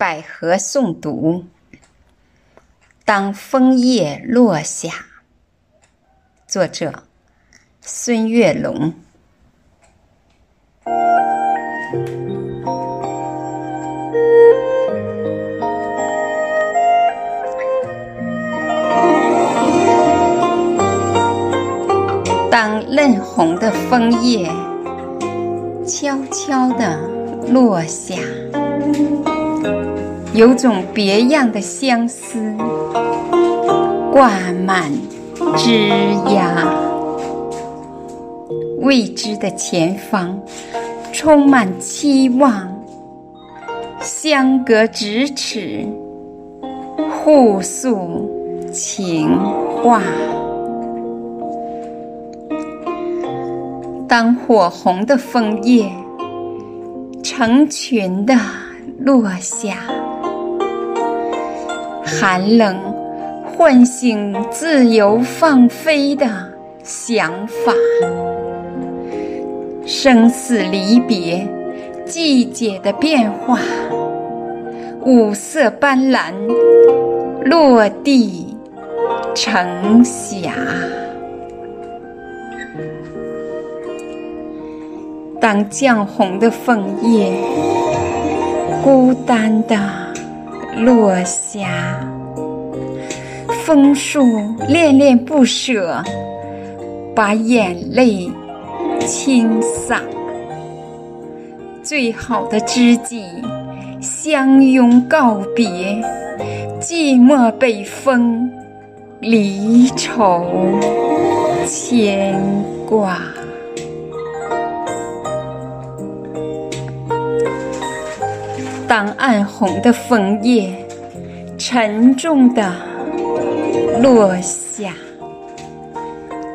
百合诵读。当枫叶落下，作者孙月龙。当嫩红的枫叶悄悄地落下，有种别样的相思挂满枝桠。未知的前方充满期望，相隔咫尺，互诉情话。当火红的枫叶成群的落下，寒冷唤醒自由放飞的想法，生死离别，季节的变化，五色斑斓，落地成霞。当绛红的枫叶孤单的落下，枫树恋恋不舍，把眼泪倾洒。最好的知己相拥告别，寂寞北风离愁牵挂。当暗红的枫叶沉重地落下，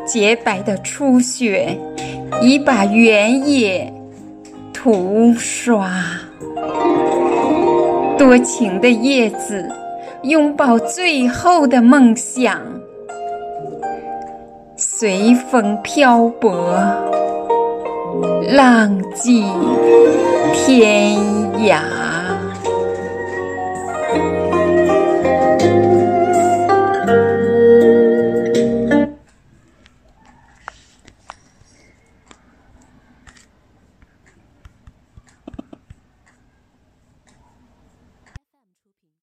洁白的初雪已把原野涂刷。多情的叶子拥抱最后的梦想，随风漂泊，浪迹天涯。